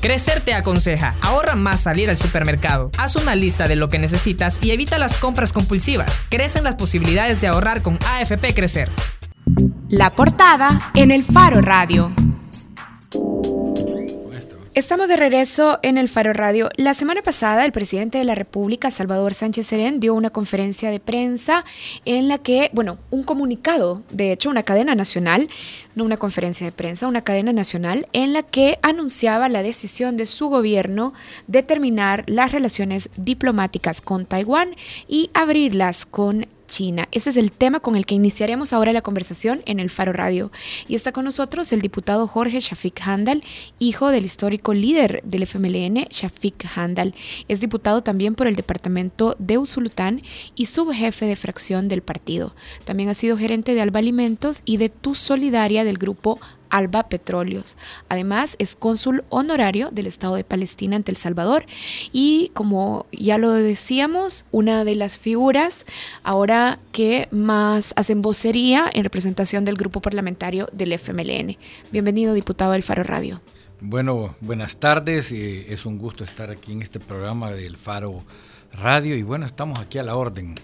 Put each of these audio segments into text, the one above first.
Crecer te aconseja, ahorra más salir al supermercado. Haz una lista de lo que necesitas y evita las compras compulsivas. Crecen las posibilidades de ahorrar con AFP Crecer. La portada en el Faro Radio. Estamos de regreso en el Faro Radio. La semana pasada, el presidente de la República, Salvador Sánchez Serén, dio una conferencia de prensa en la que, bueno, un comunicado, de hecho, una cadena nacional, no una conferencia de prensa, una cadena nacional, en la que anunciaba la decisión de su gobierno de terminar las relaciones diplomáticas con Taiwán y abrirlas con China. Ese es el tema con el que iniciaremos ahora la conversación en el Faro Radio. Y está con nosotros el diputado Jorge Shafik Handal, hijo del histórico líder del FMLN, Shafik Handal. Es diputado también por el departamento de Usulután y subjefe de fracción del partido. También ha sido gerente de Alba Alimentos y de Tu Solidaria del grupo Alba Petróleos. Además, es cónsul honorario del Estado de Palestina ante El Salvador y, como ya lo decíamos, una de las figuras ahora que más hacen vocería en representación del grupo parlamentario del FMLN. Bienvenido, diputado del Faro Radio. Bueno, buenas tardes. es un gusto estar aquí en este programa del Faro Radio y bueno, estamos aquí a la orden.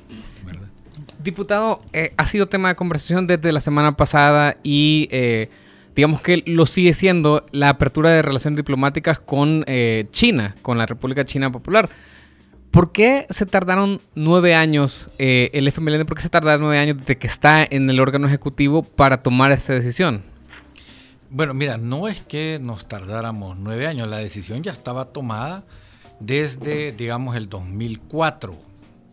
Diputado, eh, ha sido tema de conversación desde la semana pasada y eh, digamos que lo sigue siendo la apertura de relaciones diplomáticas con eh, China, con la República China Popular. ¿Por qué se tardaron nueve años, eh, el FMLN, por qué se tardaron nueve años desde que está en el órgano ejecutivo para tomar esta decisión? Bueno, mira, no es que nos tardáramos nueve años, la decisión ya estaba tomada desde, digamos, el 2004,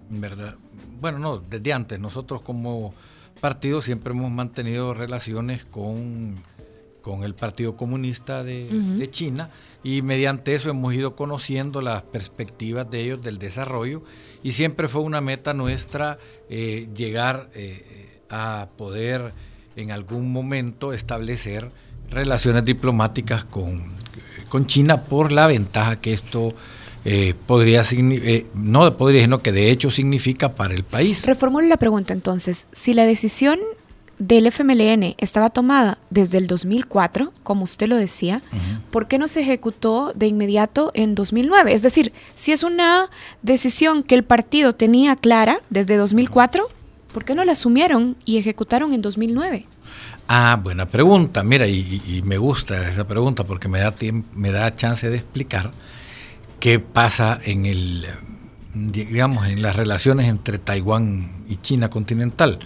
¿verdad? Bueno, no, desde antes. Nosotros como partido siempre hemos mantenido relaciones con con el Partido Comunista de, China y mediante eso hemos ido conociendo las perspectivas de ellos del desarrollo y siempre fue una meta nuestra eh, llegar eh, a poder en algún momento establecer relaciones diplomáticas con, con China por la ventaja que esto eh, podría eh, no podría, sino que de hecho significa para el país. Reformulo la pregunta entonces, si la decisión del FMLN estaba tomada desde el 2004, como usted lo decía, ¿por qué no se ejecutó de inmediato en 2009? Es decir, si es una decisión que el partido tenía clara desde 2004, ¿por qué no la asumieron y ejecutaron en 2009? Ah, buena pregunta. Mira, y, me gusta esa pregunta porque me da, me da chance de explicar qué pasa en el, digamos, en las relaciones entre Taiwán y China continental.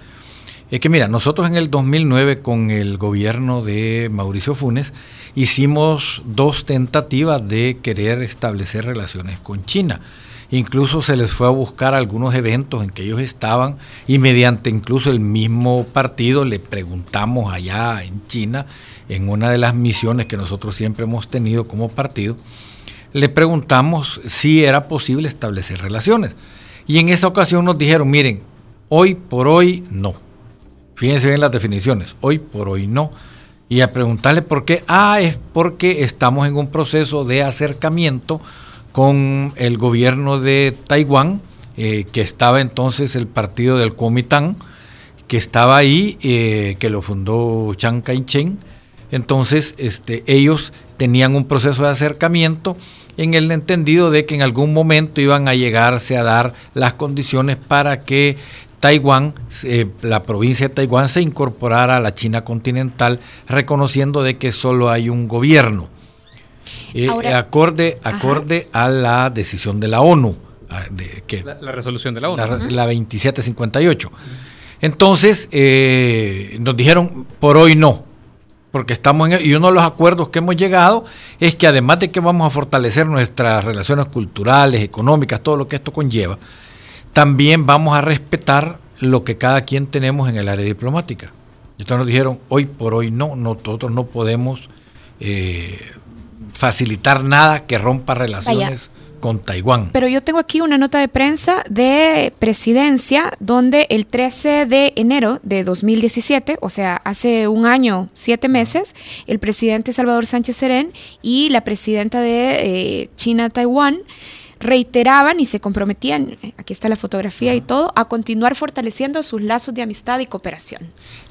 Es que mira, nosotros en el 2009 con el gobierno de Mauricio Funes hicimos dos tentativas de querer establecer relaciones con China. Incluso se les fue a buscar algunos eventos en que ellos estaban y mediante incluso el mismo partido le preguntamos allá en China, en una de las misiones que nosotros siempre hemos tenido como partido, le preguntamos si era posible establecer relaciones. Y en esa ocasión nos dijeron, miren, hoy por hoy no Fíjense bien las definiciones, hoy por hoy no. Y a preguntarle por qué, ah, es porque estamos en un proceso de acercamiento con el gobierno de Taiwán, eh, que estaba entonces el partido del Kuomintang, que estaba ahí, eh, que lo fundó Chiang Kai-shek. Entonces, este, ellos tenían un proceso de acercamiento en el entendido de que en algún momento iban a llegarse a dar las condiciones para que Taiwán, eh, la provincia de Taiwán se incorporara a la China continental, reconociendo de que solo hay un gobierno. Eh, acorde acorde a la decisión de la ONU. que, la, resolución de la ONU. La, 2758. Entonces, eh, nos dijeron, por hoy no, porque estamos en... Y uno de los acuerdos que hemos llegado es que además de que vamos a fortalecer nuestras relaciones culturales, económicas, todo lo que esto conlleva, también vamos a respetar lo que cada quien tenemos en el área diplomática. Entonces nos dijeron, hoy por hoy no, nosotros no podemos eh, facilitar nada que rompa relaciones con Taiwán. Pero yo tengo aquí una nota de prensa de presidencia donde el 13 de enero de 2017, o sea, hace un año, siete meses, el presidente Salvador Sánchez Serén y la presidenta de eh, China-Taiwán reiteraban y se comprometían, aquí está la fotografía y todo, a continuar fortaleciendo sus lazos de amistad y cooperación.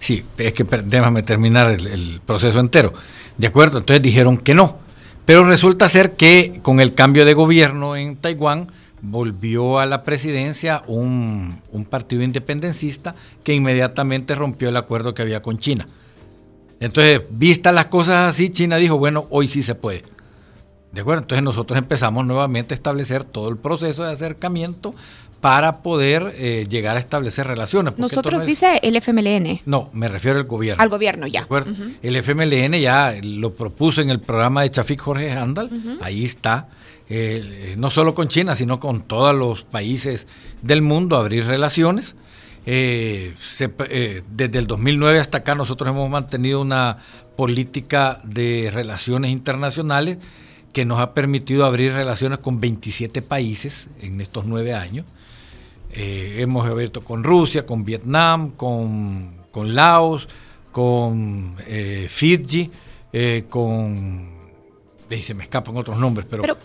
Sí, es que déjame terminar el, proceso entero. De acuerdo, entonces dijeron que no. Pero resulta ser que con el cambio de gobierno en Taiwán volvió a la presidencia un, un partido independencista que inmediatamente rompió el acuerdo que había con China. Entonces, vistas las cosas así, China dijo, bueno, hoy sí se puede. ¿De acuerdo? Entonces nosotros empezamos nuevamente a establecer todo el proceso de acercamiento para poder eh, llegar a establecer relaciones. Nosotros dice el FMLN. No, me refiero al gobierno. Al gobierno, ya. El FMLN ya lo propuso en el programa de Chafik Jorge Handal, ahí está. Eh, no solo con China, sino con todos los países del mundo, abrir relaciones. Eh, desde el 2009 hasta acá nosotros hemos mantenido una política de relaciones internacionales que nos ha permitido abrir relaciones con 27 países en estos nueve años. Eh, hemos abierto con Rusia, con Vietnam, con, Laos, con eh, Fiji, eh, con... se me escapan otros nombres, pero, pero,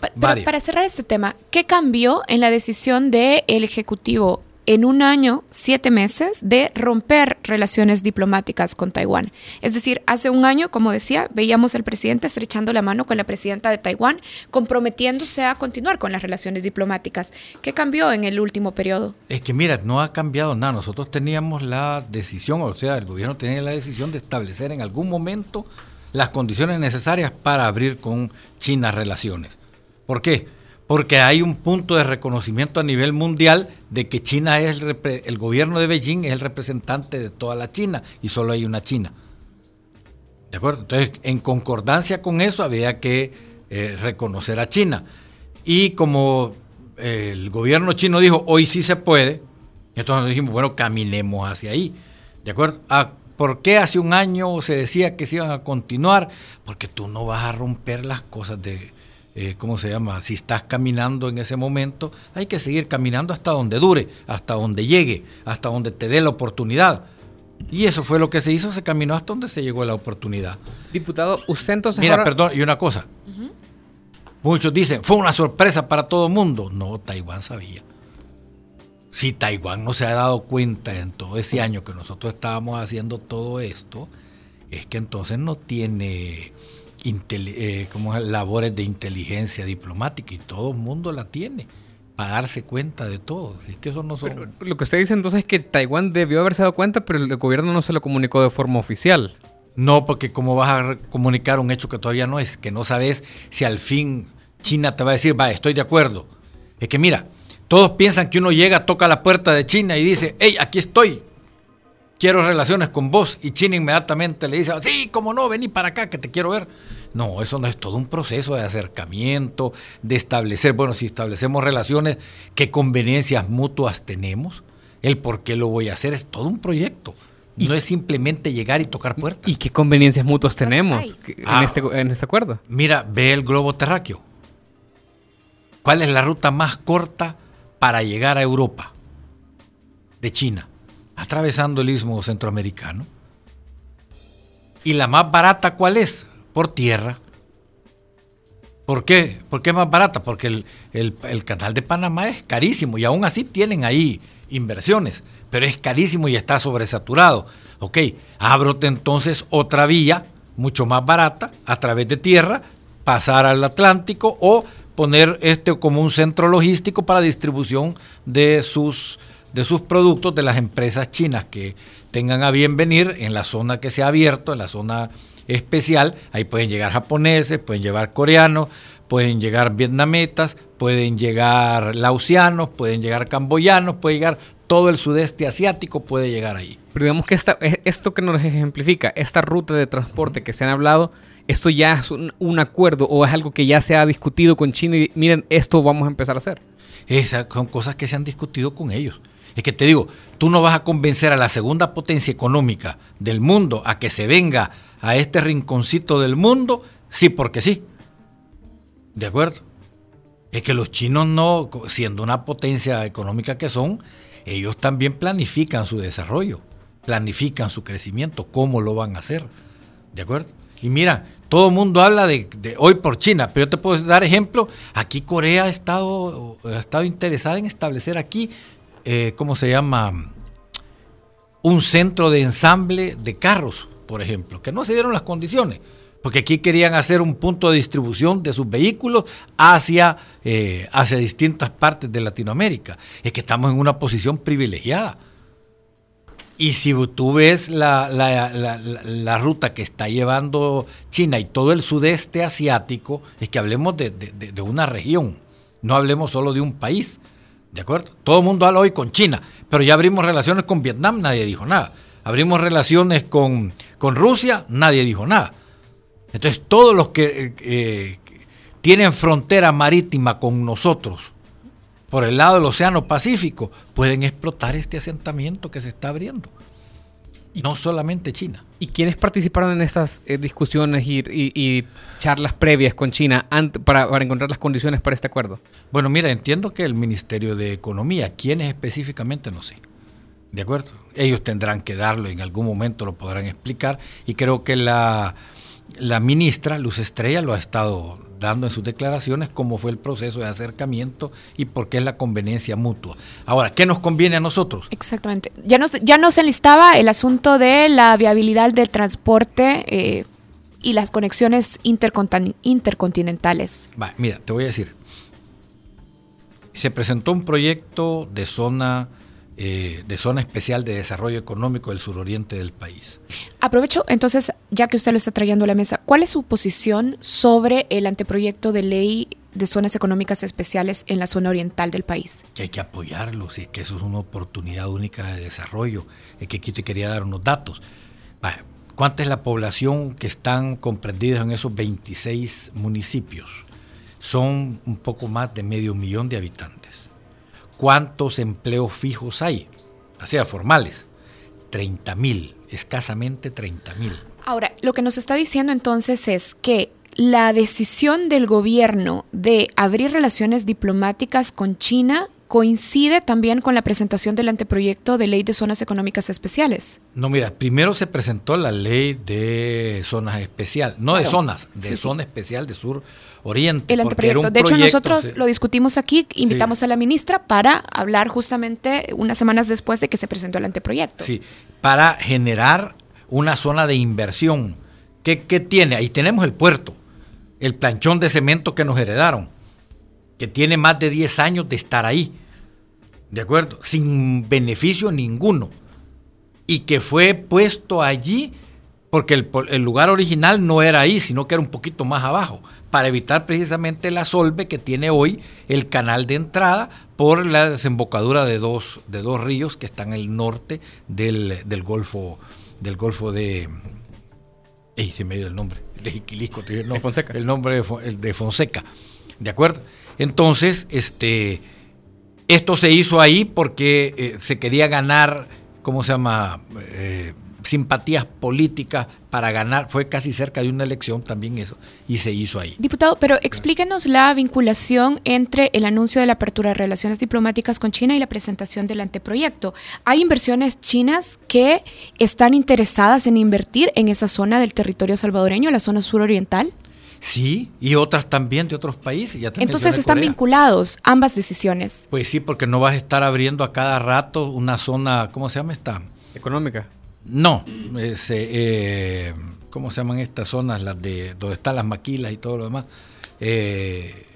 para cerrar este tema, ¿qué cambió en la decisión del Ejecutivo en un año, siete meses, de romper relaciones diplomáticas con Taiwán. Es decir, hace un año, como decía, veíamos al presidente estrechando la mano con la presidenta de Taiwán, comprometiéndose a continuar con las relaciones diplomáticas. ¿Qué cambió en el último periodo? Es que mira, no ha cambiado nada. Nosotros teníamos la decisión, o sea, el gobierno tenía la decisión de establecer en algún momento las condiciones necesarias para abrir con China relaciones. ¿Por qué? Porque hay un punto de reconocimiento a nivel mundial de que China es el, el, gobierno de Beijing es el representante de toda la China y solo hay una China. ¿De acuerdo? Entonces, en concordancia con eso había que eh, reconocer a China. Y como eh, el gobierno chino dijo, hoy sí se puede, entonces dijimos, bueno, caminemos hacia ahí. ¿De acuerdo? Ah, ¿Por qué hace un año se decía que se iban a continuar? Porque tú no vas a romper las cosas de, eh, ¿cómo se llama? Si estás caminando en ese momento, hay que seguir caminando hasta donde dure, hasta donde llegue, hasta donde te dé la oportunidad. Y eso fue lo que se hizo, se caminó hasta donde se llegó la oportunidad. Diputado, usted entonces... Mira, perdón, y una cosa. Muchos dicen, fue una sorpresa para todo el mundo. No, Taiwán sabía. Si Taiwán no se ha dado cuenta en todo ese año que nosotros estábamos haciendo todo esto, es que entonces no tiene eh, como labores de inteligencia diplomática y todo el mundo la tiene para darse cuenta de todo. Es que eso no lo que usted dice entonces es que Taiwán debió haberse dado cuenta, pero el gobierno no se lo comunicó de forma oficial. No, porque como vas a comunicar un hecho que todavía no es, que no sabes si al fin China te va a decir, va, estoy de acuerdo. Es que mira, todos piensan que uno llega, toca la puerta de China y dice, hey, aquí estoy, quiero relaciones con vos. Y China inmediatamente le dice, sí, cómo no, vení para acá que te quiero ver. No, eso no es todo un proceso de acercamiento, de establecer, bueno, si establecemos relaciones, qué conveniencias mutuas tenemos, el por qué lo voy a hacer, es todo un proyecto. Y no es simplemente llegar y tocar puertas. ¿Y qué conveniencias mutuas tenemos ah. este, en, este, acuerdo? Mira, ve el globo terráqueo. ¿Cuál es la ruta más corta para llegar a Europa? De China, atravesando el istmo centroamericano. ¿Y la más barata cuál es? por tierra. ¿Por qué? ¿Por qué es más barata? Porque el, canal de Panamá es carísimo y aún así tienen ahí inversiones, pero es carísimo y está sobresaturado. Ok, abrote entonces otra vía mucho más barata a través de tierra, pasar al Atlántico o poner este como un centro logístico para distribución de sus, de sus productos de las empresas chinas que tengan a bien venir en la zona que se ha abierto, en la zona especial. Ahí pueden llegar japoneses, pueden llegar coreanos, pueden llegar vietnametas, pueden llegar lausianos, pueden llegar camboyanos, puede llegar todo el sudeste asiático, puede llegar ahí. Pero digamos que esta, esto que nos ejemplifica, esta ruta de transporte que se han hablado, esto ya es un, acuerdo o es algo que ya se ha discutido con China y miren, esto vamos a empezar a hacer. Esas son cosas que se han discutido con ellos. Es que te digo, tú no vas a convencer a la segunda potencia económica del mundo a que se venga a este rinconcito del mundo, sí porque sí. ¿De acuerdo? Es que los chinos no, siendo una potencia económica que son, ellos también planifican su desarrollo, planifican su crecimiento, cómo lo van a hacer. ¿De acuerdo? Y mira, todo el mundo habla de, hoy por China, pero yo te puedo dar ejemplo. Aquí Corea ha estado, ha estado interesada en establecer aquí, eh, ¿cómo se llama? Un centro de ensamble de carros por ejemplo, que no se dieron las condiciones, Porque aquí querían hacer un punto de distribución de sus vehículos hacia, eh, hacia distintas partes de Latinoamérica. Es que estamos en una posición privilegiada. Y si tú ves la, la, ruta que está llevando China y todo el sudeste asiático, es que hablemos de, de, una región, no hablemos solo de un país. ¿De acuerdo? Todo el mundo habla hoy con China, pero ya abrimos relaciones con Vietnam, nadie dijo nada. Abrimos relaciones con, con Rusia, nadie dijo nada. Entonces, todos los que eh, tienen frontera marítima con nosotros, por el lado del Océano Pacífico, pueden explotar este asentamiento que se está abriendo. Y no solamente China. ¿Y quiénes participaron en estas eh, discusiones y, charlas previas con China para, encontrar las condiciones para este acuerdo? Bueno, mira, entiendo que el Ministerio de Economía, quiénes específicamente no sé. ¿De acuerdo? Ellos tendrán que darlo, en algún momento lo podrán explicar. Y creo que la ministra Luz Estrella lo ha estado dando en sus declaraciones cómo fue el proceso de acercamiento y por qué es la conveniencia mutua. Ahora, ¿qué nos conviene a nosotros? Exactamente. Ya nos, ya nos enlistaba el asunto de la viabilidad del transporte eh, y las conexiones intercontinentales. mira, te voy a decir. Se presentó un proyecto de zona eh, de zona especial de desarrollo económico del suroriente del país. Aprovecho entonces, ya que usted lo está trayendo a la mesa, ¿cuál es su posición sobre el anteproyecto de ley de zonas económicas especiales en la zona oriental del país? Que hay que apoyarlo, si es que eso es una oportunidad única de desarrollo. Es que aquí te quería dar unos datos. ¿Cuánta es la población que están comprendidos en esos 26 municipios? Son un poco más de medio millón de habitantes. ¿Cuántos empleos fijos hay? O sea, formales. 30 mil, escasamente 30 mil. Ahora, lo que nos está diciendo entonces es que la decisión del gobierno de abrir relaciones diplomáticas con China coincide también con la presentación del anteproyecto de ley de zonas económicas especiales. No, mira, primero se presentó la ley de zonas especiales, no de zonas, de zona especial de sur Oriente. El anteproyecto. de hecho, nosotros lo discutimos aquí, invitamos a la ministra para hablar justamente unas semanas después de que se presentó el anteproyecto. Sí, para generar una zona de inversión. ¿Qué, tiene? Ahí tenemos el puerto, el planchón de cemento que nos heredaron, que tiene más de 10 años de estar ahí, ¿de acuerdo? Sin beneficio ninguno. Y que fue puesto allí porque el, el lugar original no era ahí, sino que era un poquito más abajo para evitar precisamente la solve que tiene hoy el canal de entrada por la desembocadura de dos, de dos ríos que están al norte del, Golfo del Golfo de ey, se me dio el nombre, de nombre, Fonseca. El nombre de, Fonseca. ¿De acuerdo? Entonces, este esto se hizo ahí porque eh, se quería ganar, ¿cómo se llama? Eh, simpatías políticas para ganar, fue casi cerca de una elección también eso, y se hizo ahí. Diputado, pero explíquenos la vinculación entre el anuncio de la apertura de relaciones diplomáticas con China y la presentación del anteproyecto. ¿Hay inversiones chinas que están interesadas en invertir en esa zona del territorio salvadoreño, la zona suroriental? Sí, y otras también de otros países. Entonces están vinculados ambas decisiones. Pues sí, porque no vas a estar abriendo a cada rato una zona, ¿cómo se llama esta? Económica. No, eh, ¿cómo se llaman estas zonas? Las de donde están las maquilas y todo lo demás. Eh,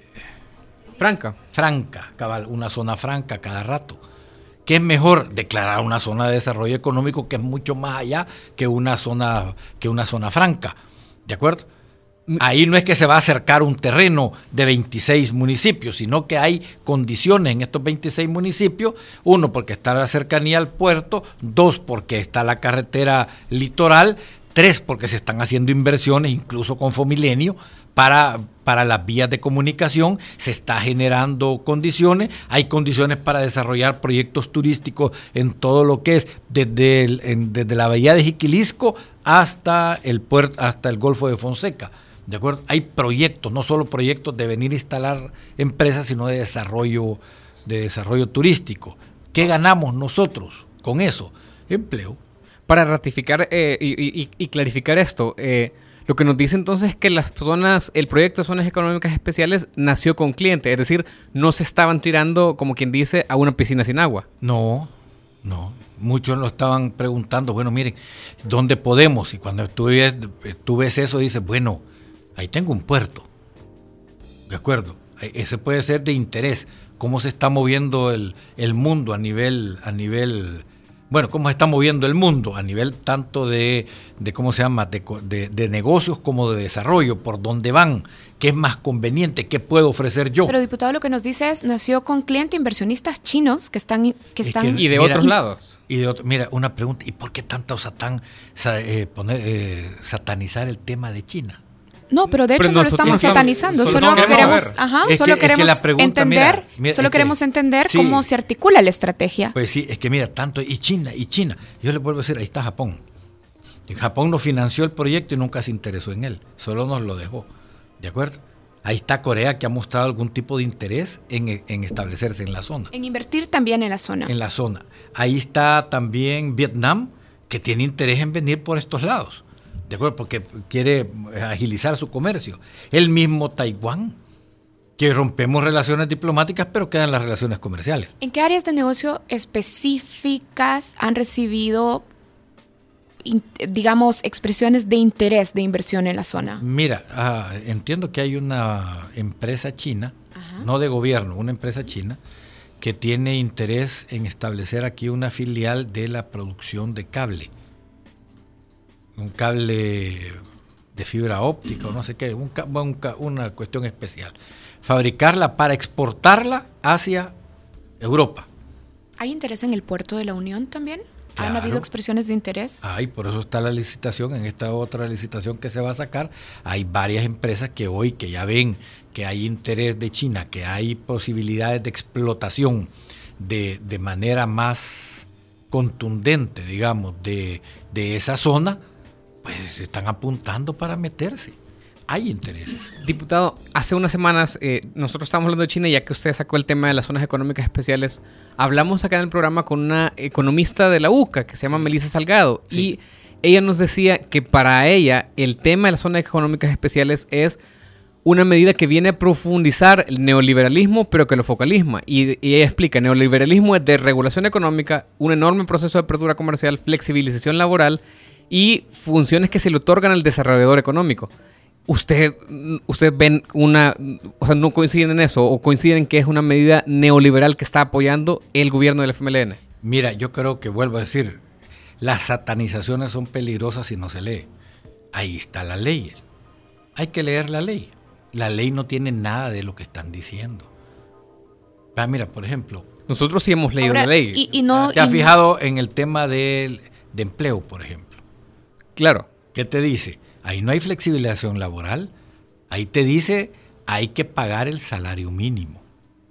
franca. Franca, cabal, una zona franca cada rato. ¿Qué es mejor declarar una zona de desarrollo económico que es mucho más allá que una zona, que una zona franca? ¿De acuerdo? Ahí no es que se va a acercar un terreno de 26 municipios, sino que hay condiciones en estos 26 municipios. Uno, porque está la cercanía al puerto. Dos, porque está la carretera litoral. Tres, porque se están haciendo inversiones, incluso con Fomilenio, para, para las vías de comunicación. Se está generando condiciones. Hay condiciones para desarrollar proyectos turísticos en todo lo que es desde, desde la bahía de Jiquilisco hasta el, puerto, hasta el Golfo de Fonseca. ¿De acuerdo? Hay proyectos, no solo proyectos de venir a instalar empresas, sino de desarrollo, de desarrollo turístico. ¿Qué ganamos nosotros con eso? Empleo. Para ratificar eh, y, clarificar esto, eh, lo que nos dice entonces es que las zonas, el proyecto de zonas económicas especiales nació con cliente, es decir, no se estaban tirando, como quien dice, a una piscina sin agua. No, No, muchos lo estaban preguntando, bueno, miren, ¿dónde podemos? Y cuando tú ves, tú ves eso, dices, bueno, ahí tengo un puerto. ¿De acuerdo? Ese puede ser de interés. Cómo se está moviendo el, el mundo a nivel, a nivel bueno, cómo se está moviendo el mundo a nivel tanto de, de ¿cómo se llama?, de, de, negocios como de desarrollo, por dónde van, qué es más conveniente, qué puedo ofrecer yo. Pero diputado, lo que nos dice es, nació con clientes inversionistas chinos que están... Que están y de otros lados. Y de mira, una pregunta, ¿y por qué tanto satán, eh, poner, eh, satanizar el tema de China? No, pero de hecho no lo estamos satanizando, solo, queremos, solo queremos entender, solo queremos entender cómo se articula la estrategia. Pues sí, es que mira, tanto y China y China. Yo le vuelvo a decir, ahí está Japón. Japón nos financió el proyecto y nunca se interesó en él, solo nos lo dejó. ¿De acuerdo? Ahí está Corea que ha mostrado algún tipo de interés en, en, establecerse en la zona. En invertir también en la zona. En la zona. Ahí está también Vietnam que tiene interés en venir por estos lados. ¿De acuerdo? Porque quiere agilizar su comercio. El mismo Taiwán, que rompemos relaciones diplomáticas, pero quedan las relaciones comerciales. ¿En qué áreas de negocio específicas han recibido, digamos, expresiones de interés de inversión en la zona? Mira, ah, entiendo que hay una empresa china, no de gobierno, una empresa china, que tiene interés en establecer aquí una filial de la producción de cable un cable de fibra óptica o no sé qué, una cuestión especial. Fabricarla para exportarla hacia Europa. ¿Hay interés en el puerto de la Unión también? ¿Han habido expresiones de interés? Hay, por eso está la licitación. En esta otra licitación que se va a sacar, hay varias empresas que hoy, que ya ven que hay interés de China, que hay posibilidades de explotación de, de manera más contundente, digamos, de, de esa zona, pues están apuntando para meterse. Hay intereses. Diputado, hace unas semanas eh, nosotros estábamos hablando de China, ya que usted sacó el tema de las zonas económicas especiales. Hablamos acá en el programa con una economista de la UCA que se llama Melissa Salgado y ella nos decía que para ella el tema de las zonas económicas especiales es una medida que viene a profundizar el neoliberalismo, pero que lo focalisma. Y, y, ella explica, neoliberalismo es de regulación económica, un enorme proceso de apertura comercial, flexibilización laboral y funciones que se le otorgan al desarrollador económico. ¿Usted, usted ven una, o sea, no coinciden en eso o coinciden en que es una medida neoliberal que está apoyando el gobierno del FMLN? Mira, yo creo que vuelvo a decir, las satanizaciones son peligrosas si no se lee. Ahí está la ley. Hay que leer la ley. La ley no tiene nada de lo que están diciendo. Ah, mira, por ejemplo. Nosotros sí hemos leído la ley. Y, no, ¿Te has fijado en el tema de empleo, por ejemplo? Claro. ¿Qué te dice? Ahí no hay flexibilización laboral. Ahí te dice, hay que pagar el salario mínimo,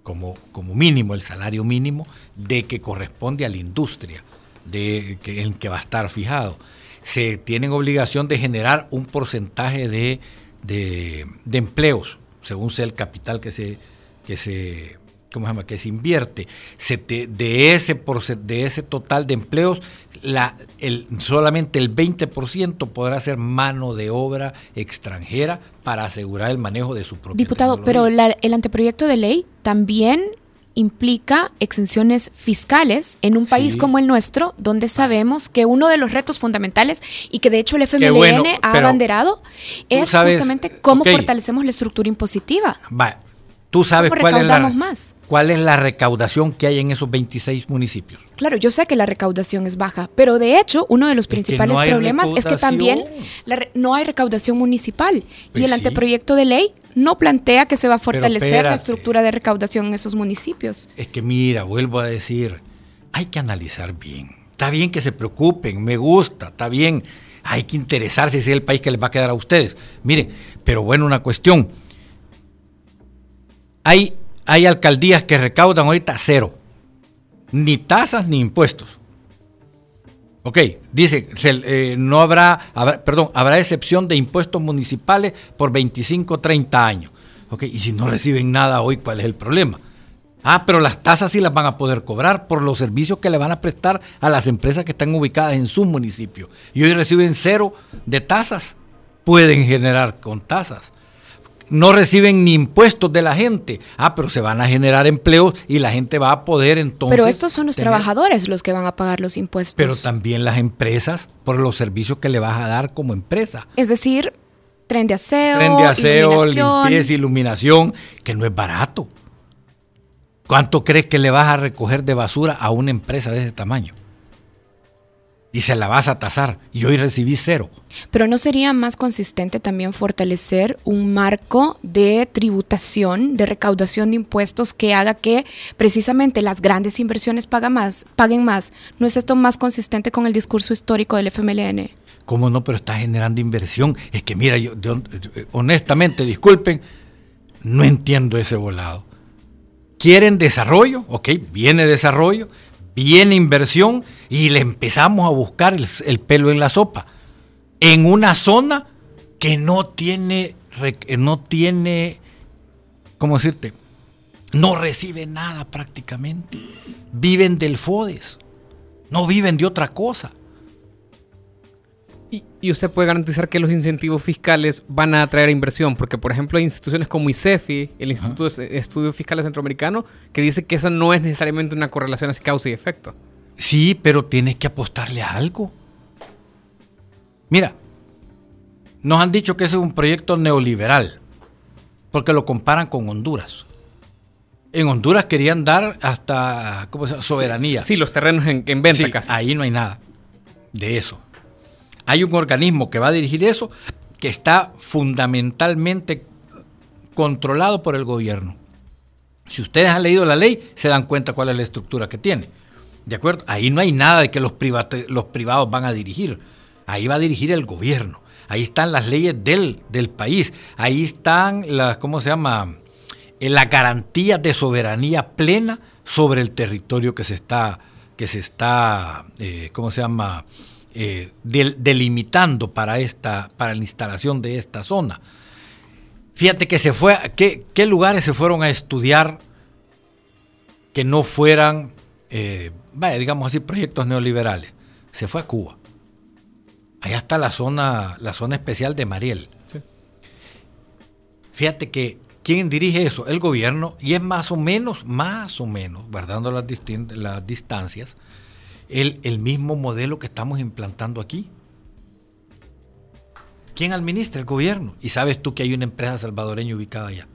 como, como mínimo el salario mínimo de que corresponde a la industria de, que, en que va a estar fijado. Se tienen obligación de generar un porcentaje de, de, de empleos, según sea el capital que se, que se ¿cómo se llama? que se invierte, se de, ese de ese total de empleos, la, el, solamente el 20% podrá ser mano de obra extranjera para asegurar el manejo de su propio Diputado, pero el anteproyecto de ley también implica exenciones fiscales en un país como el nuestro, donde sabemos que uno de los retos fundamentales y que de hecho el FMLN ha abanderado es justamente cómo fortalecemos la estructura impositiva. Va, ¿Tú sabes cuál es, la, cuál es la recaudación que hay en esos 26 municipios? Claro, yo sé que la recaudación es baja, pero de hecho uno de los principales problemas es que también no hay recaudación municipal y pues el anteproyecto de ley no plantea que se va a fortalecer la estructura de recaudación en esos municipios. Es que mira, vuelvo a decir, hay que analizar bien. Está bien que se preocupen, me gusta, está bien. Hay que interesarse si es el país que les va a quedar a ustedes. Miren, pero bueno, una cuestión hay, hay alcaldías que recaudan ahorita cero. Ni tasas ni impuestos. Ok, dice, eh, no habrá, perdón, habrá excepción de impuestos municipales por 25 30 años. Ok, y si no reciben nada hoy, ¿cuál es el problema? Ah, pero las tasas sí las van a poder cobrar por los servicios que le van a prestar a las empresas que están ubicadas en su municipio. Y hoy reciben cero de tasas. Pueden generar con tasas no reciben ni impuestos de la gente. Ah, pero se van a generar empleos y la gente va a poder entonces... Pero estos son los trabajadores los que van a pagar los impuestos. Pero también las empresas por los servicios que le vas a dar como empresa. Es decir, tren de aseo, tren de aseo, limpieza, iluminación, que no es barato. ¿Cuánto crees que le vas a recoger de basura a una empresa de ese tamaño? Y se la vas a tasar y hoy recibí cero. Pero ¿no sería más consistente también fortalecer un marco de tributación, de recaudación de impuestos que haga que precisamente las grandes inversiones paguen más? Paguen más? ¿No es esto más consistente con el discurso histórico del FMLN? ¿Cómo no? Pero está generando inversión. Es que mira, yo, honestamente, disculpen, no entiendo ese volado. ¿Quieren desarrollo? Ok, viene desarrollo, viene inversión y le empezamos a buscar el, pelo en la sopa. En una zona que no tiene, no tiene, ¿cómo decirte? No recibe nada prácticamente. Viven del FODES. No viven de otra cosa. Y, usted puede garantizar que los incentivos fiscales van a atraer inversión, porque por ejemplo hay instituciones como ICEFI, el Instituto de Estudios Fiscales Centroamericano, que dice que eso no es necesariamente una correlación así causa y efecto. Sí, pero tienes que apostarle a algo. Mira, nos han dicho que ese es un proyecto neoliberal, porque lo comparan con Honduras. En Honduras querían dar hasta ¿cómo se llama? soberanía. Sí, los terrenos en, venta sí, Ahí no hay nada de eso. Hay un organismo que va a dirigir eso que está fundamentalmente controlado por el gobierno. Si ustedes han leído la ley, se dan cuenta cuál es la estructura que tiene. ¿De acuerdo? Ahí no hay nada de que los, los privados van a dirigir. Ahí va a dirigir el gobierno. Ahí están las leyes del, del país. Ahí están las, ¿cómo se llama? Eh, la garantía de soberanía plena sobre el territorio que se está, que se está eh, ¿cómo se llama? Eh, delimitando para, esta, para la instalación de esta zona. Fíjate que se fue, ¿qué, qué lugares se fueron a estudiar que no fueran vaya, digamos así, proyectos neoliberales. Se fue a Cuba. Allá está la zona, la zona especial de Mariel. Fíjate que ¿quién dirige eso? El gobierno, y es más o menos, más o menos, guardando las, las distancias, el, el mismo modelo que estamos implantando aquí. ¿Quién administra? El gobierno. Y sabes tú que hay una empresa salvadoreña ubicada allá.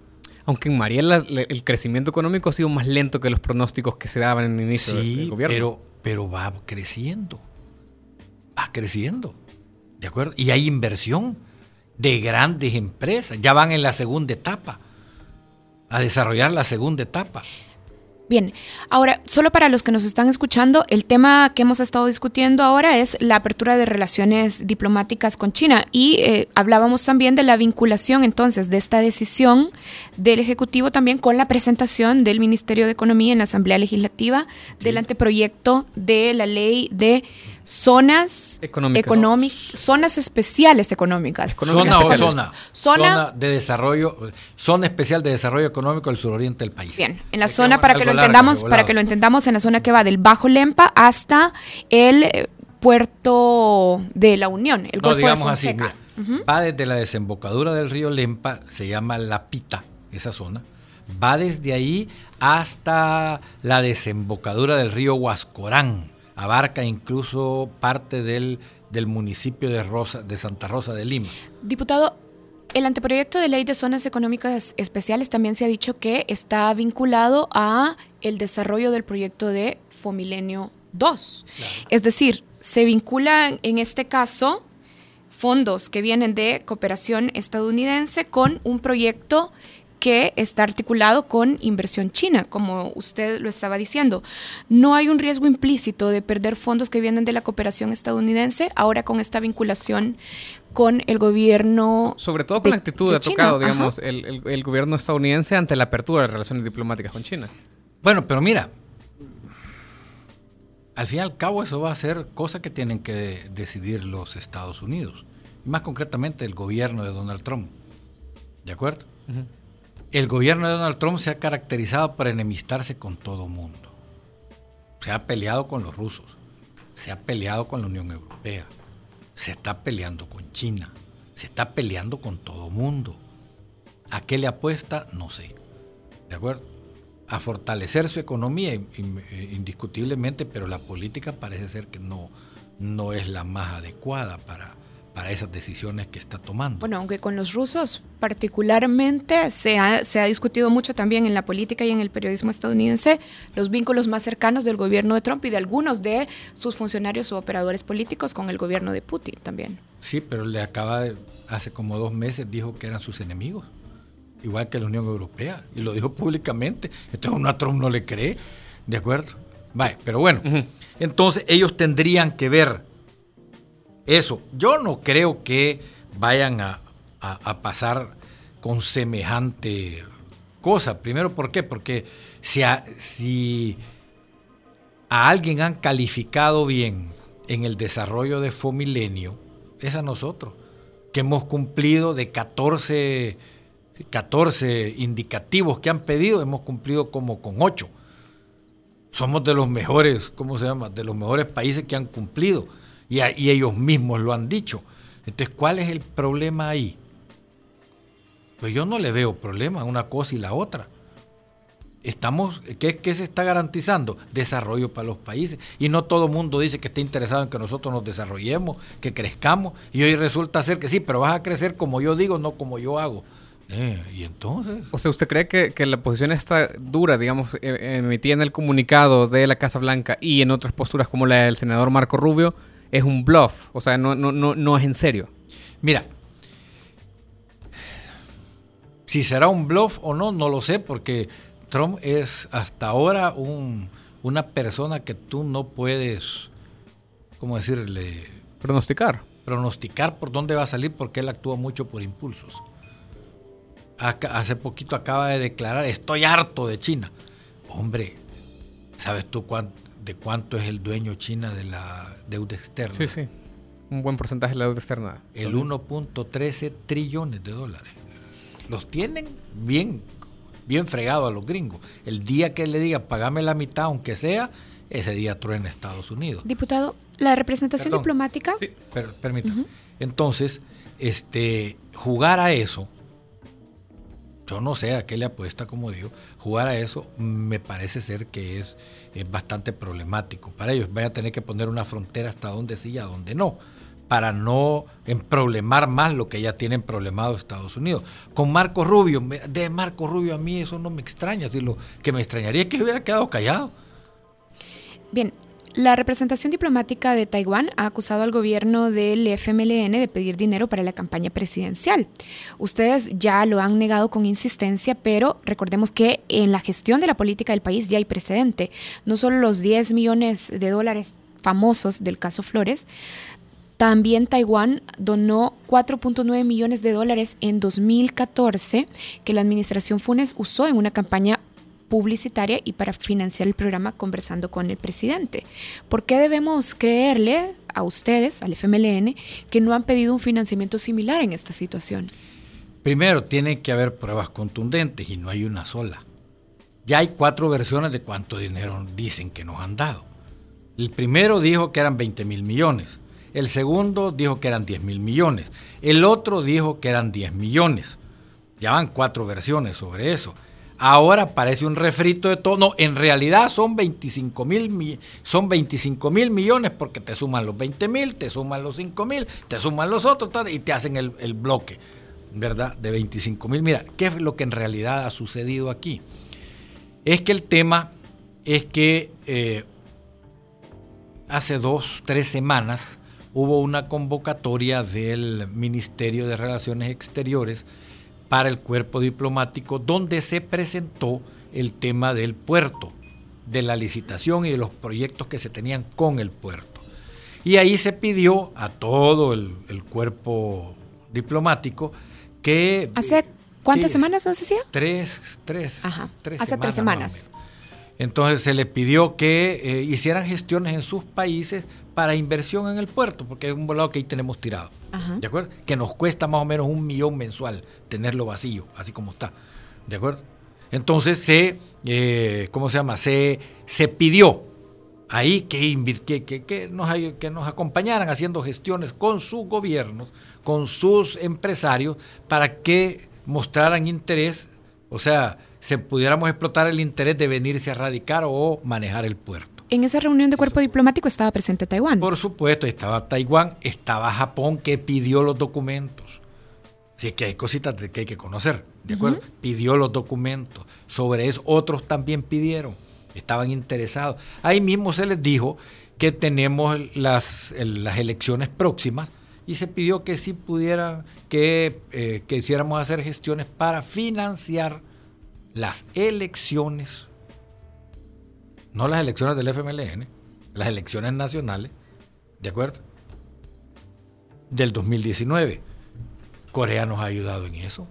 Aunque en Mariela el crecimiento económico ha sido más lento que los pronósticos que se daban en el inicio del gobierno. Pero, pero va creciendo. Va creciendo. ¿De acuerdo? Y hay inversión de grandes empresas. Ya van en la segunda etapa. A desarrollar la segunda etapa. Bien, ahora, solo para los que nos están escuchando, el tema que hemos estado discutiendo ahora es la apertura de relaciones diplomáticas con China y eh, hablábamos también de la vinculación entonces de esta decisión del Ejecutivo también con la presentación del Ministerio de Economía en la Asamblea Legislativa del anteproyecto de la ley de zonas económicas, zonas especiales económicas. Zona o zona. zona. de desarrollo, zona especial de desarrollo económico del suroriente del país. Bien, en la zona para que lo entendamos, para que lo entendamos, en la zona que va del Bajo Lempa hasta el eh, puerto de la Unión, el Golfo de Fonseca. Así, Va desde la desembocadura del río Lempa, se llama La Pita, esa zona. Va desde ahí hasta la desembocadura del río Huascorán abarca incluso parte del, del municipio de, Rosa, de Santa Rosa de Lima. Diputado, el anteproyecto de ley de zonas económicas especiales también se ha dicho que está vinculado a el desarrollo del proyecto de Fomilenio 2. Es decir, se vinculan en este caso fondos que vienen de cooperación estadounidense con un proyecto que está articulado con inversión china, como usted lo estaba diciendo. No hay un riesgo implícito de perder fondos que vienen de la cooperación estadounidense, ahora con esta vinculación con el gobierno. Sobre todo con la actitud de, tocado, digamos, el, gobierno estadounidense ante la apertura de relaciones diplomáticas con China. Bueno, pero mira, al fin y al cabo eso va a ser cosa que tienen que decidir los Estados Unidos, y más concretamente el gobierno de Donald Trump. ¿De acuerdo? El gobierno de Donald Trump se ha caracterizado por enemistarse con todo mundo. Se ha peleado con los rusos, se ha peleado con la Unión Europea, se está peleando con China, se está peleando con todo mundo. ¿A qué le apuesta? No sé. ¿De acuerdo? A fortalecer su economía, eh, indiscutiblemente, pero la política parece ser que no, no es la más adecuada para, para esas decisiones que está tomando. Bueno, aunque con los rusos particularmente se ha, se ha, discutido mucho también en la política y en el periodismo estadounidense los vínculos más cercanos del gobierno de Trump y de algunos de sus funcionarios o operadores políticos con el gobierno de Putin también. Sí, pero le acaba de, hace como dos meses dijo que eran sus enemigos, igual que la Unión Europea, y lo dijo públicamente. Entonces uno a Trump no le cree, ¿de acuerdo? Vale, pero bueno, entonces ellos tendrían que ver eso. Yo no creo que vayan a, pasar con semejante cosa. Primero, ¿por qué? Porque si a, si a alguien han calificado bien en el desarrollo de Fomilenio, es a nosotros, que hemos cumplido de 14, 14 indicativos que han pedido, hemos cumplido como con 8. Somos de los mejores, ¿cómo se llama? De los mejores países que han cumplido y, ellos mismos lo han dicho. Entonces, ¿cuál es el problema ahí? Pues yo no le veo problema, una cosa y la otra. Estamos, ¿qué, se está garantizando? Desarrollo para los países. Y no todo el mundo dice que está interesado en que nosotros nos desarrollemos, que crezcamos. Y hoy resulta ser que sí, pero vas a crecer como yo digo, no como yo hago. Eh, y entonces. O sea, ¿usted cree que, la posición está dura, digamos, e, emitida en el comunicado de la Casa Blanca y en otras posturas como la del senador Marco Rubio, es un bluff, o sea, no, no, no, no es en serio. Mira, si será un bluff o no, no lo sé, porque Trump es hasta ahora un, una persona que tú no puedes, ¿cómo decirle? Pronosticar. Pronosticar por dónde va a salir porque él actúa mucho por impulsos. Hace poquito acaba de declarar, estoy harto de China. Hombre, ¿sabes tú cuánto? De cuánto es el dueño China de la deuda externa. Sí, sí. Un buen porcentaje de la deuda externa. El 1.13 trillones de dólares. Los tienen bien, bien fregado a los gringos. El día que le diga pagame la mitad, aunque sea, ese día truena Estados Unidos. Diputado, la representación diplomática. Sí, permítame. Entonces, este, jugar a eso yo no sé a qué le apuesta, como digo, jugar a eso me parece ser que es, bastante problemático para ellos. Vaya a tener que poner una frontera hasta donde sí y a donde no, para no problemar más lo que ya tienen problemado Estados Unidos. Con Marco Rubio, de Marco Rubio a mí eso no me extraña, lo que me extrañaría es que hubiera quedado callado. Bien, la representación diplomática de Taiwán ha acusado al gobierno del FMLN de pedir dinero para la campaña presidencial. Ustedes ya lo han negado con insistencia, pero recordemos que en la gestión de la política del país ya hay precedente. No solo los 10 millones de dólares famosos del caso Flores, también Taiwán donó 4.9 millones de dólares en 2014 que la administración Funes usó en una campaña publicitaria y para financiar el programa conversando con el presidente. ¿Por qué debemos creerle a ustedes, al FMLN, que no han pedido un financiamiento similar en esta situación? Primero, tiene que haber pruebas contundentes y no hay una sola. Ya hay cuatro versiones de cuánto dinero dicen que nos han dado. El primero dijo que eran 20 mil millones. El segundo dijo que eran 10 mil millones. El otro dijo que eran 10 millones. Ya van cuatro versiones sobre eso. Ahora parece un refrito de todo. No, en realidad son 25 mil son 25 mil millones porque te suman los 20 mil, te suman los 5 mil, te suman los otros y te hacen el, bloque, ¿verdad? De 25 mil. Mira, ¿qué es lo que en realidad ha sucedido aquí? Es que el tema es que eh, hace dos, tres semanas hubo una convocatoria del Ministerio de Relaciones Exteriores para el cuerpo diplomático, donde se presentó el tema del puerto, de la licitación y de los proyectos que se tenían con el puerto. Y ahí se pidió a todo el, cuerpo diplomático que... ¿Hace cuántas semanas no se hacía? Tres, tres. Ajá. Hace tres semanas. Entonces se le pidió que eh, hicieran gestiones en sus países para inversión en el puerto, porque es un volado que ahí tenemos tirado. ¿De acuerdo? Que nos cuesta más o menos un millón mensual tenerlo vacío, así como está. ¿De acuerdo? Entonces se, eh, ¿cómo se llama? Se, se pidió ahí que, que, que, que, nos, que nos acompañaran haciendo gestiones con sus gobiernos, con sus empresarios, para que mostraran interés, o sea, se pudiéramos explotar el interés de venirse a radicar o manejar el puerto. En esa reunión de cuerpo diplomático estaba presente Taiwán. Por supuesto, estaba Taiwán, estaba Japón que pidió los documentos. Sí, que hay cositas que hay que conocer, ¿de acuerdo? Pidió los documentos. Sobre eso otros también pidieron, estaban interesados. Ahí mismo se les dijo que tenemos las, las elecciones próximas y se pidió que sí pudiera, que, eh, que hiciéramos hacer gestiones para financiar las elecciones, no las elecciones del FMLN, las elecciones nacionales, ¿de acuerdo? Del 2019. Corea nos ha ayudado en eso.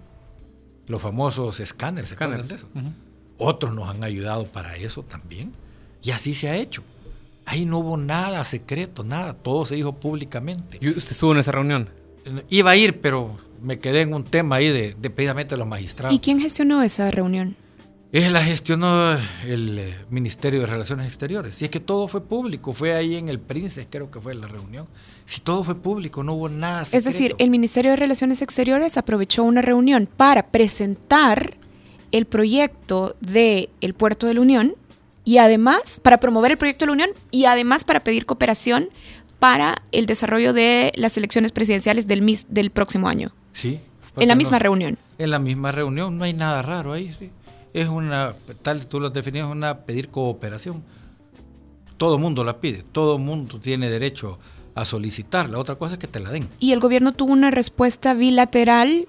Los famosos escáneres, ¿se acuerdan de eso? Otros nos han ayudado para eso también. Y así se ha hecho. Ahí no hubo nada secreto, nada. Todo se dijo públicamente. ¿Y usted estuvo en esa reunión? Iba a ir, pero me quedé en un tema ahí de, de precisamente los magistrados. ¿Y quién gestionó esa reunión? Es la gestionó el eh, Ministerio de Relaciones Exteriores. Y es que todo fue público. Fue ahí en el Prince, creo que fue la reunión. Si todo fue público, no hubo nada. Secreto. Es decir, el Ministerio de Relaciones Exteriores aprovechó una reunión para presentar el proyecto del el Puerto de la Unión y además para promover el proyecto de la Unión y además para pedir cooperación para el desarrollo de las elecciones presidenciales del, mis, del próximo año. Sí. En la misma no, reunión. En la misma reunión, no hay nada raro ahí, sí. Es una, tal tú lo definías, una pedir cooperación. Todo mundo la pide, todo mundo tiene derecho a solicitarla. Otra cosa es que te la den. Y el gobierno tuvo una respuesta bilateral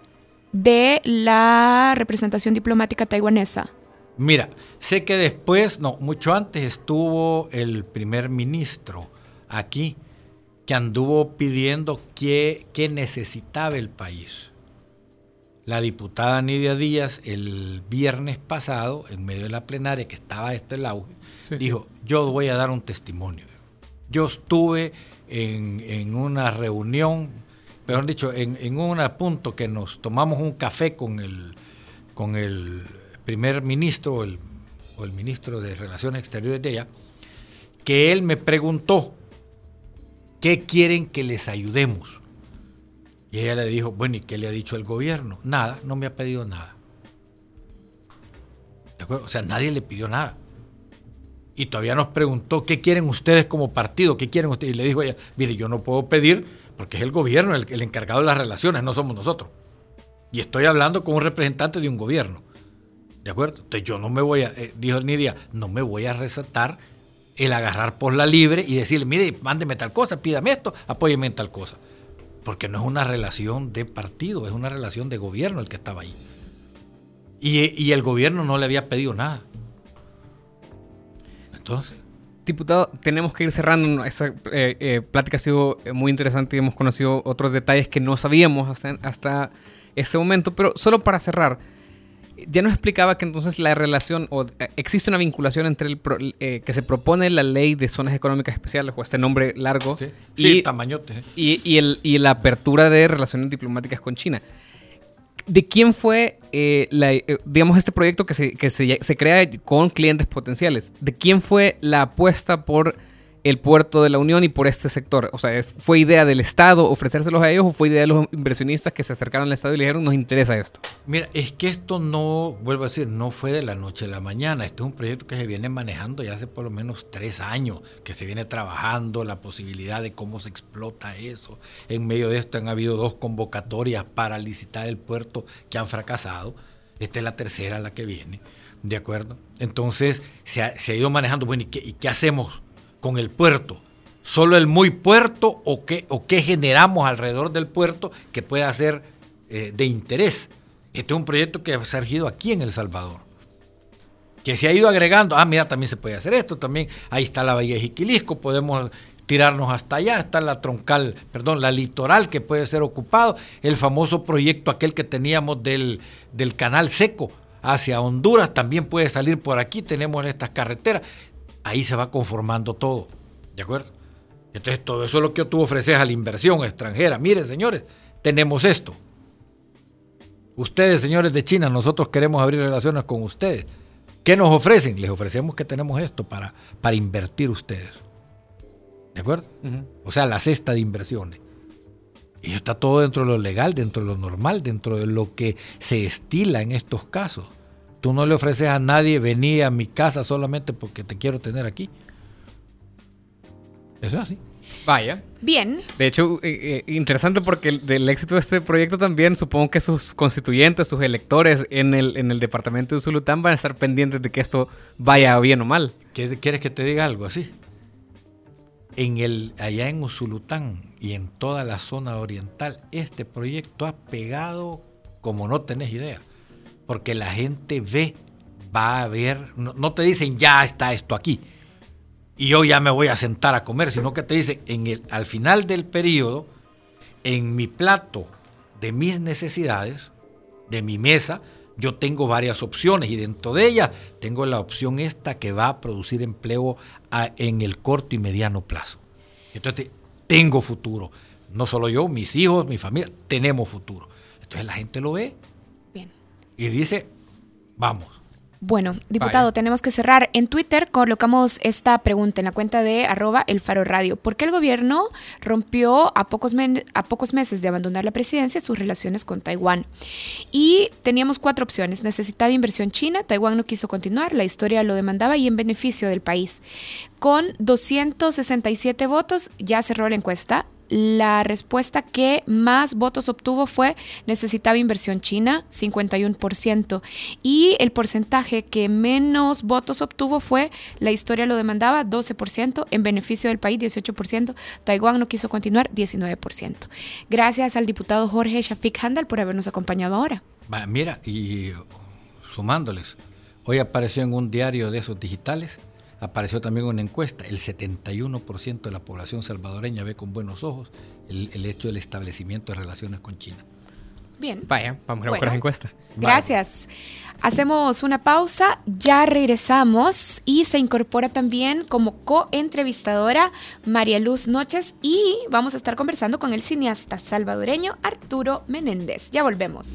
de la representación diplomática taiwanesa. Mira, sé que después, no, mucho antes estuvo el primer ministro aquí que anduvo pidiendo que, que necesitaba el país. La diputada Nidia Díaz el viernes pasado, en medio de la plenaria, que estaba este el auge, sí, dijo, yo voy a dar un testimonio. Yo estuve en, en una reunión, mejor dicho, en, en, un punto que nos tomamos un café con el, con el primer ministro el, o el ministro de Relaciones Exteriores de ella, que él me preguntó, ¿qué quieren que les ayudemos? Y ella le dijo, bueno, ¿y qué le ha dicho el gobierno? Nada, no me ha pedido nada. O sea, nadie le pidió nada. Y todavía nos preguntó, ¿qué quieren ustedes como partido? ¿Qué quieren ustedes? Y le dijo ella, mire, yo no puedo pedir porque es el gobierno el, el encargado de las relaciones, no somos nosotros. Y estoy hablando con un representante de un gobierno. ¿De acuerdo? Entonces yo no me voy a, eh, dijo Nidia, no me voy a resaltar el agarrar por la libre y decirle, mire, mándeme tal cosa, pídame esto, apóyeme en tal cosa. Porque no es una relación de partido, es una relación de gobierno el que estaba ahí. Y, el gobierno no le había pedido nada. Entonces. Diputado, tenemos que ir cerrando. Esta eh, eh, plática ha sido muy interesante y hemos conocido otros detalles que no sabíamos hasta, hasta este momento. Pero solo para cerrar, ya nos explicaba que entonces la relación, o eh, existe una vinculación entre el pro, eh, que se propone la ley de zonas económicas especiales, o este nombre largo, sí, y, tamañote. Y, y, el, y, la apertura de relaciones diplomáticas con China. ¿De quién fue, eh, la, digamos, este proyecto que, se, que se, se crea con clientes potenciales? ¿De quién fue la apuesta por el puerto de la Unión y por este sector? O sea, ¿fue idea del Estado ofrecérselos a ellos o fue idea de los inversionistas que se acercaron al Estado y le dijeron nos interesa esto? Mira, es que esto no, vuelvo a decir, no fue de la noche a la mañana. Este es un proyecto que se viene manejando ya hace por lo menos tres años, que se viene trabajando la posibilidad de cómo se explota eso. En medio de esto han habido dos convocatorias para licitar el puerto que han fracasado. Esta es la tercera la que viene, ¿de acuerdo? Entonces se ha, ido manejando, bueno, ¿y qué, ¿y qué hacemos? Con el puerto? ¿Solo el muy puerto o qué, o qué generamos alrededor del puerto que pueda ser eh, de interés? Este es un proyecto que ha surgido aquí en El Salvador. Que se ha ido agregando, ah, mira, también se puede hacer esto, también ahí está la Bahía de Jiquilisco, podemos tirarnos hasta allá, está la troncal, perdón, la litoral que puede ser ocupado, el famoso proyecto aquel que teníamos del, del canal seco hacia Honduras, también puede salir por aquí, tenemos estas carreteras ahí se va conformando todo. ¿De acuerdo? Entonces, todo eso es lo que tú ofreces a la inversión extranjera. Miren, señores, tenemos esto. Ustedes, señores de China, nosotros queremos abrir relaciones con ustedes. ¿Qué nos ofrecen? Les ofrecemos que tenemos esto para, para invertir ustedes. ¿De acuerdo? Uh -huh. O sea, la cesta de inversiones. Y está todo dentro de lo legal, dentro de lo normal, dentro de lo que se estila en estos casos. Tú no le ofreces a nadie venir a mi casa solamente porque te quiero tener aquí. Eso es así. Vaya. Bien. De hecho, eh, eh, interesante porque del éxito de este proyecto también supongo que sus constituyentes, sus electores en el, en el departamento de Usulután van a estar pendientes de que esto vaya bien o mal. ¿Quieres que te diga algo así? En el, allá en Usulután y en toda la zona oriental, este proyecto ha pegado como no tenés idea. Porque la gente ve, va a ver, no te dicen ya está esto aquí y yo ya me voy a sentar a comer, sino que te dice, en el, al final del periodo, en mi plato de mis necesidades, de mi mesa, yo tengo varias opciones y dentro de ellas tengo la opción esta que va a producir empleo en el corto y mediano plazo. Entonces, tengo futuro. No solo yo, mis hijos, mi familia, tenemos futuro. Entonces la gente lo ve. Y dice, vamos. Bueno, diputado, tenemos que cerrar. En Twitter colocamos esta pregunta en la cuenta de arroba el faro radio. ¿Por qué el gobierno rompió a pocos, a pocos meses de abandonar la presidencia sus relaciones con Taiwán? Y teníamos cuatro opciones. Necesitaba inversión china, Taiwán no quiso continuar, la historia lo demandaba y en beneficio del país. Con 267 votos ya cerró la encuesta la respuesta que más votos obtuvo fue necesitaba inversión china, 51%, y el porcentaje que menos votos obtuvo fue la historia lo demandaba, 12%, en beneficio del país, 18%, Taiwán no quiso continuar, 19%. Gracias al diputado Jorge Shafik Handal por habernos acompañado ahora. Mira, y sumándoles, hoy apareció en un diario de esos digitales apareció también una encuesta, el 71% de la población salvadoreña ve con buenos ojos el, hecho del establecimiento de relaciones con China. Bien. Vaya, vamos a buscar la encuesta. Gracias. Hacemos una pausa, ya regresamos y se incorpora también como coentrevistadora María Luz Noches y vamos a estar conversando con el cineasta salvadoreño Arturo Menéndez. Ya volvemos.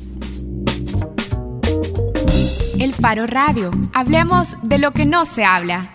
El Paro Radio. Hablemos de lo que no se habla.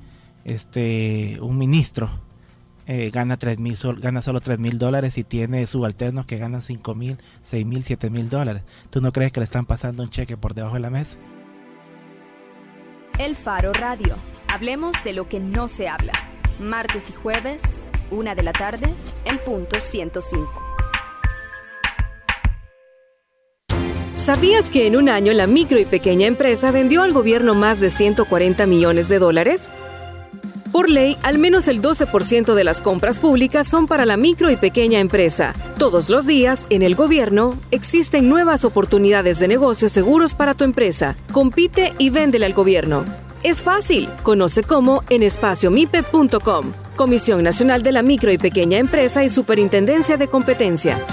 este un ministro eh, gana tres mil gana solo 3 mil dólares y tiene subalternos que ganan 5 mil, 6 mil, 7 mil dólares. ¿Tú no crees que le están pasando un cheque por debajo de la mesa? El Faro Radio. Hablemos de lo que no se habla. Martes y jueves, una de la tarde, en punto 105. ¿Sabías que en un año la micro y pequeña empresa vendió al gobierno más de 140 millones de dólares? Por ley, al menos el 12% de las compras públicas son para la micro y pequeña empresa. Todos los días, en el gobierno, existen nuevas oportunidades de negocios seguros para tu empresa. Compite y véndele al gobierno. Es fácil. Conoce cómo en espaciomipe.com. Comisión Nacional de la Micro y Pequeña Empresa y Superintendencia de Competencia.